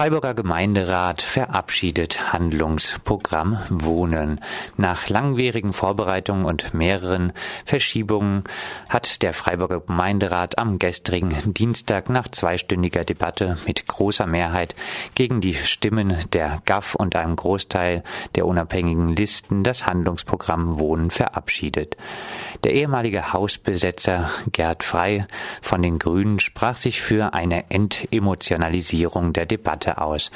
Freiburger Gemeinderat verabschiedet Handlungsprogramm Wohnen. Nach langwierigen Vorbereitungen und mehreren Verschiebungen hat der Freiburger Gemeinderat am gestrigen Dienstag nach zweistündiger Debatte mit großer Mehrheit gegen die Stimmen der GAF und einem Großteil der unabhängigen Listen das Handlungsprogramm Wohnen verabschiedet. Der ehemalige Hausbesetzer Gerd Frei von den Grünen sprach sich für eine Entemotionalisierung der Debatte Debatte aus.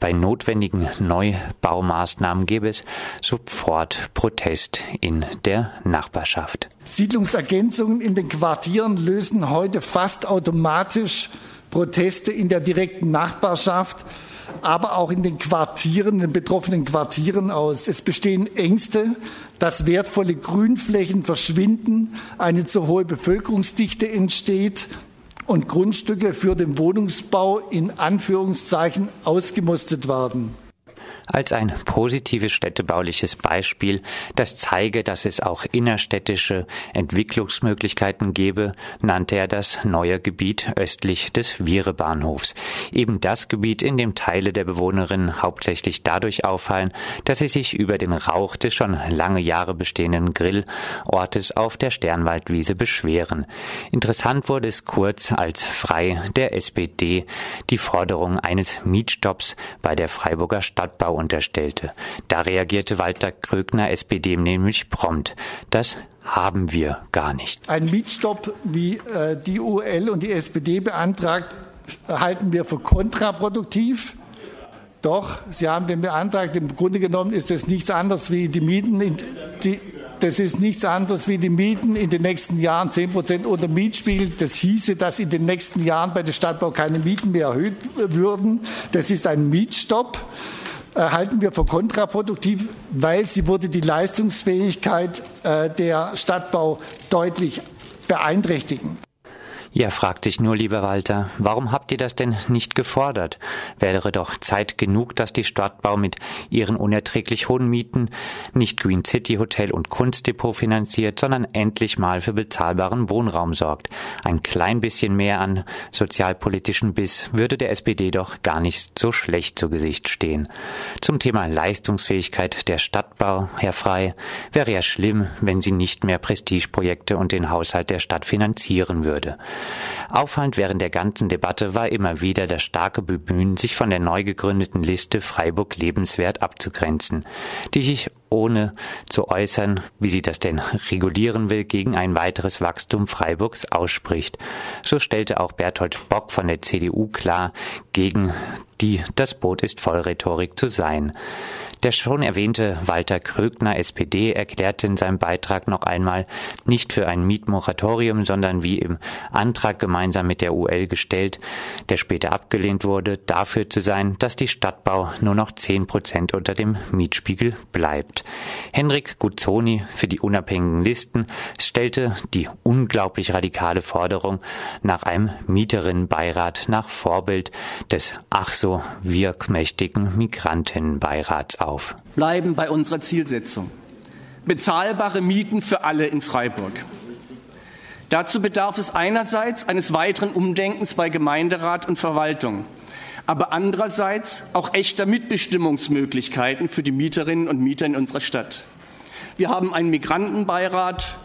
Bei notwendigen Neubaumaßnahmen gäbe es sofort Protest in der Nachbarschaft. Siedlungsergänzungen in den Quartieren lösen heute fast automatisch Proteste in der direkten Nachbarschaft aber auch in den Quartieren, in den betroffenen Quartieren aus. Es bestehen Ängste, dass wertvolle Grünflächen verschwinden, eine zu hohe Bevölkerungsdichte entsteht und Grundstücke für den Wohnungsbau in Anführungszeichen ausgemustert werden als ein positives städtebauliches Beispiel, das zeige, dass es auch innerstädtische Entwicklungsmöglichkeiten gebe, nannte er das neue Gebiet östlich des Viere-Bahnhofs. Eben das Gebiet, in dem Teile der Bewohnerinnen hauptsächlich dadurch auffallen, dass sie sich über den Rauch des schon lange Jahre bestehenden Grillortes auf der Sternwaldwiese beschweren. Interessant wurde es kurz, als Frei der SPD die Forderung eines Mietstopps bei der Freiburger Stadtbau unterstellte. Da reagierte Walter Krögner, SPD, nämlich prompt. Das haben wir gar nicht. Ein Mietstopp, wie äh, die UL und die SPD beantragt, halten wir für kontraproduktiv. Doch, Sie haben den beantragt, im Grunde genommen ist es nichts anderes wie die Mieten, in, die, das ist nichts anderes wie die Mieten in den nächsten Jahren 10 Prozent unter Mietspiegel. Das hieße, dass in den nächsten Jahren bei der Stadtbau keine Mieten mehr erhöht würden. Das ist ein Mietstopp. Halten wir für kontraproduktiv, weil sie würde die Leistungsfähigkeit äh, der Stadtbau deutlich beeinträchtigen. Ja, fragt sich nur, lieber Walter, warum habt ihr das denn nicht gefordert? Wäre doch Zeit genug, dass die Stadtbau mit ihren unerträglich hohen Mieten nicht Green City Hotel und Kunstdepot finanziert, sondern endlich mal für bezahlbaren Wohnraum sorgt. Ein klein bisschen mehr an sozialpolitischen Biss würde der SPD doch gar nicht so schlecht zu Gesicht stehen. Zum Thema Leistungsfähigkeit der Stadtbau, Herr Frei, wäre ja schlimm, wenn sie nicht mehr Prestigeprojekte und den Haushalt der Stadt finanzieren würde. Auffallend während der ganzen Debatte war immer wieder das starke Bemühen, sich von der neu gegründeten Liste Freiburg lebenswert abzugrenzen, die sich ohne zu äußern, wie sie das denn regulieren will, gegen ein weiteres Wachstum Freiburgs ausspricht. So stellte auch Berthold Bock von der CDU klar, gegen die das Boot ist voll Rhetorik zu sein. Der schon erwähnte Walter Krögner, SPD, erklärte in seinem Beitrag noch einmal, nicht für ein Mietmoratorium, sondern wie im Antrag gemeinsam mit der UL gestellt, der später abgelehnt wurde, dafür zu sein, dass die Stadtbau nur noch 10 Prozent unter dem Mietspiegel bleibt. Henrik Guzzoni für die unabhängigen Listen stellte die unglaublich radikale Forderung nach einem Mieterinnenbeirat nach Vorbild des ach so wirkmächtigen Migrantinnenbeirats auf. Bleiben bei unserer Zielsetzung. Bezahlbare Mieten für alle in Freiburg. Dazu bedarf es einerseits eines weiteren Umdenkens bei Gemeinderat und Verwaltung, aber andererseits auch echter Mitbestimmungsmöglichkeiten für die Mieterinnen und Mieter in unserer Stadt. Wir haben einen Migrantenbeirat,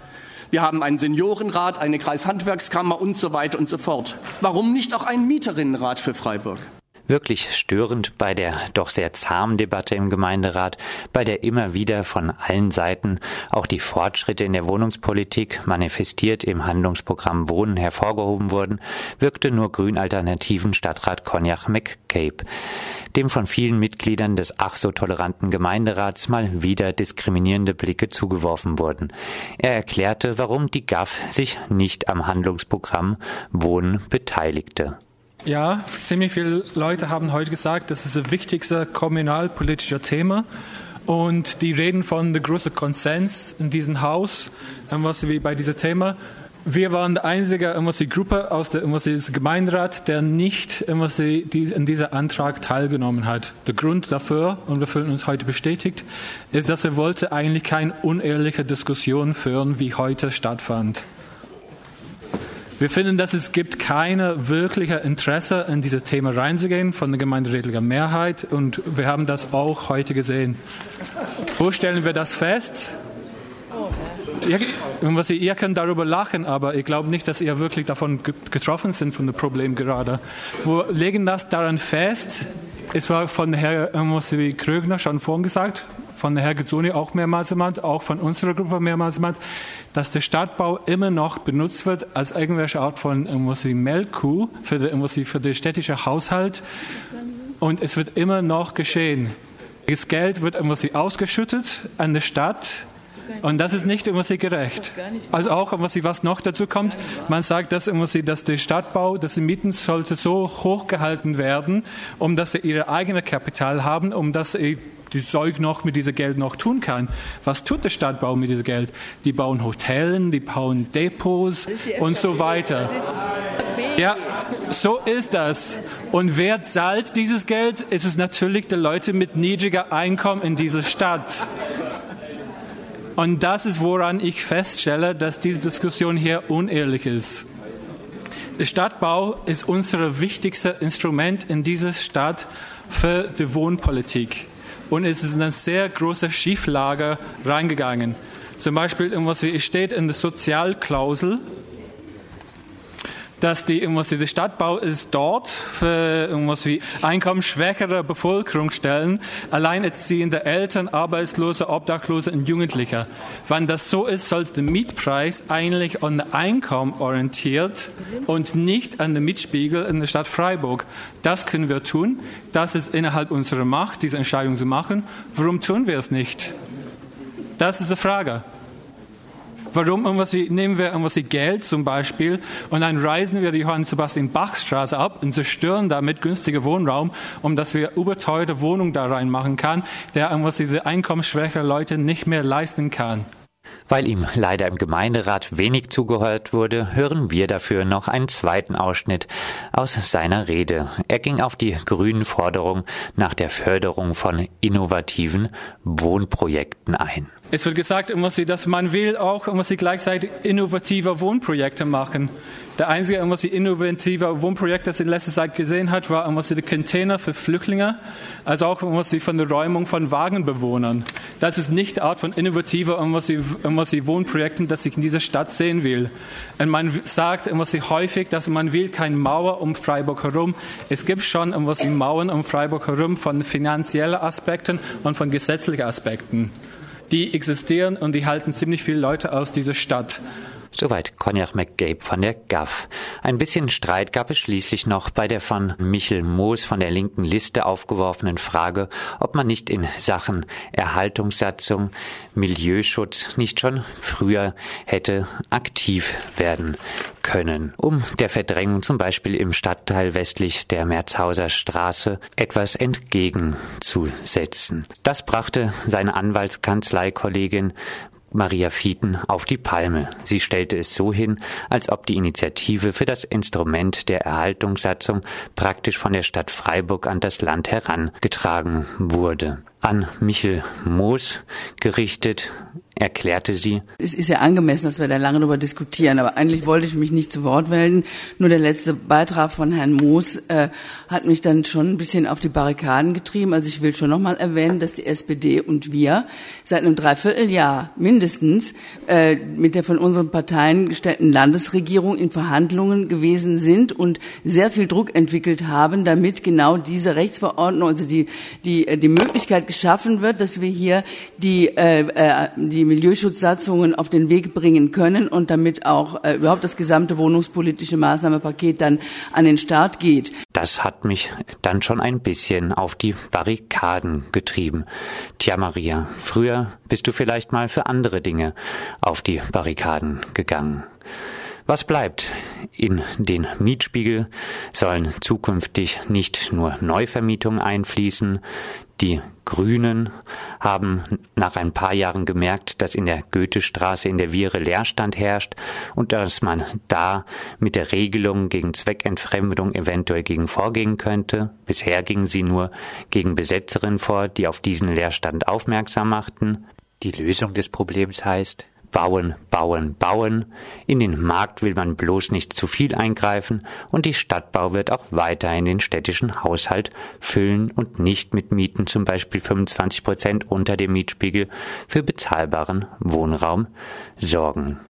wir haben einen Seniorenrat, eine Kreishandwerkskammer und so weiter und so fort. Warum nicht auch einen Mieterinnenrat für Freiburg? Wirklich störend bei der doch sehr zahmen Debatte im Gemeinderat, bei der immer wieder von allen Seiten auch die Fortschritte in der Wohnungspolitik manifestiert im Handlungsprogramm Wohnen hervorgehoben wurden, wirkte nur Grünalternativen Stadtrat Cognac McCabe, dem von vielen Mitgliedern des ach so toleranten Gemeinderats mal wieder diskriminierende Blicke zugeworfen wurden. Er erklärte, warum die GAF sich nicht am Handlungsprogramm Wohnen beteiligte. Ja, ziemlich viele Leute haben heute gesagt, das ist das wichtigste kommunalpolitische Thema. Und die reden von der großen Konsens in diesem Haus, was wie bei diesem Thema. Wir waren die einzige die Gruppe aus dem Gemeinderat, der nicht in diesem Antrag teilgenommen hat. Der Grund dafür, und wir fühlen uns heute bestätigt, ist, dass er wollte eigentlich keine unehrliche Diskussion führen, wie heute stattfand. Wir finden, dass es gibt keine wirkliche Interesse, in dieses Thema reinzugehen von der gemeinderätlichen Mehrheit und wir haben das auch heute gesehen. Wo stellen wir das fest? Ihr, ihr könnt darüber lachen, aber ich glaube nicht, dass ihr wirklich davon getroffen sind von dem Problem gerade. Wir legen das daran fest, es war von Herrn Mossevi Krögner schon vorhin gesagt, von Herrn Gezoni auch mehrmals genannt, auch von unserer Gruppe mehrmals genannt, dass der Stadtbau immer noch benutzt wird als irgendwelche Art von irgendwas wie Melkkuh für, die, für den städtischen Haushalt. Und es wird immer noch geschehen. Das Geld wird irgendwie ausgeschüttet an die Stadt und das ist nicht immer gerecht. Also auch, was noch dazu kommt, man sagt, dass, dass der Stadtbau, dass die Mieten sollte so hoch gehalten werden, um dass sie ihr eigenes Kapital haben, um dass sie die Zeug noch mit diesem Geld noch tun kann. Was tut der Stadtbau mit diesem Geld? Die bauen Hotels, die bauen Depots und so weiter. Ja, so ist das. Und wer zahlt dieses Geld? Es ist natürlich die Leute mit niedriger Einkommen in dieser Stadt. Und das ist, woran ich feststelle, dass diese Diskussion hier unehrlich ist. Der Stadtbau ist unser wichtigstes Instrument in dieser Stadt für die Wohnpolitik. Und es ist in eine sehr große Schieflage reingegangen. Zum Beispiel, was steht in der Sozialklausel, dass die irgendwas der Stadtbau ist dort für irgendwas wie einkommensschwächere Bevölkerungsstellen, alleinerziehende Eltern, Arbeitslose, Obdachlose und Jugendliche. Wenn das so ist, sollte der Mietpreis eigentlich an Einkommen orientiert und nicht an den Mietspiegel in der Stadt Freiburg. Das können wir tun. Das ist innerhalb unserer Macht, diese Entscheidung zu machen. Warum tun wir es nicht? Das ist die Frage. Warum irgendwas wie, nehmen wir irgendwas wie Geld zum Beispiel und dann reisen wir die Johann Sebastian Bach Straße ab und zerstören damit günstige Wohnraum, um dass wir überteuerte Wohnungen da reinmachen kann, der irgendwas die einkommensschwächere Leute nicht mehr leisten kann. Weil ihm leider im Gemeinderat wenig zugehört wurde, hören wir dafür noch einen zweiten Ausschnitt aus seiner Rede. Er ging auf die grünen Forderungen nach der Förderung von innovativen Wohnprojekten ein. Es wird gesagt, dass man will auch gleichzeitig innovative Wohnprojekte machen. Der einzige, was die innovative Wohnprojekte das in letzter Zeit gesehen hat, war was die Container für Flüchtlinge, also auch was sie von der Räumung von Wagenbewohnern. Das ist nicht die Art von innovativer was sie, was sie Wohnprojekten, das ich in dieser Stadt sehen will. Und man sagt was sie häufig, dass man will keine Mauer um Freiburg herum. Es gibt schon was sie Mauern um Freiburg herum von finanziellen Aspekten und von gesetzlichen Aspekten. Die existieren und die halten ziemlich viele Leute aus dieser Stadt. Soweit Cognac McGabe von der GAF. Ein bisschen Streit gab es schließlich noch bei der von Michel Moos von der linken Liste aufgeworfenen Frage, ob man nicht in Sachen Erhaltungssatzung, Milieuschutz nicht schon früher hätte aktiv werden können, um der Verdrängung zum Beispiel im Stadtteil westlich der Merzhauser Straße etwas entgegenzusetzen. Das brachte seine Anwaltskanzleikollegin Maria Fieten auf die Palme. Sie stellte es so hin, als ob die Initiative für das Instrument der Erhaltungssatzung praktisch von der Stadt Freiburg an das Land herangetragen wurde. An Michel Moos gerichtet erklärte sie. Es ist ja angemessen, dass wir da lange darüber diskutieren, aber eigentlich wollte ich mich nicht zu Wort melden. Nur der letzte Beitrag von Herrn Moos äh, hat mich dann schon ein bisschen auf die Barrikaden getrieben. Also ich will schon nochmal erwähnen, dass die SPD und wir seit einem Dreivierteljahr mindestens äh, mit der von unseren Parteien gestellten Landesregierung in Verhandlungen gewesen sind und sehr viel Druck entwickelt haben, damit genau diese Rechtsverordnung, also die, die, die Möglichkeit geschaffen wird, dass wir hier die, äh, äh die die Milieuschutzsatzungen auf den Weg bringen können und damit auch äh, überhaupt das gesamte wohnungspolitische Maßnahmenpaket dann an den Start geht. Das hat mich dann schon ein bisschen auf die Barrikaden getrieben. Tja, Maria, früher bist du vielleicht mal für andere Dinge auf die Barrikaden gegangen. Was bleibt? In den Mietspiegel sollen zukünftig nicht nur Neuvermietungen einfließen, die Grünen haben nach ein paar Jahren gemerkt, dass in der Goethestraße in der Viere Leerstand herrscht und dass man da mit der Regelung gegen Zweckentfremdung eventuell gegen vorgehen könnte. Bisher gingen sie nur gegen Besetzerinnen vor, die auf diesen Leerstand aufmerksam machten. Die Lösung des Problems heißt, Bauen, bauen, bauen. In den Markt will man bloß nicht zu viel eingreifen und die Stadtbau wird auch weiterhin den städtischen Haushalt füllen und nicht mit Mieten zum Beispiel 25 Prozent unter dem Mietspiegel für bezahlbaren Wohnraum sorgen.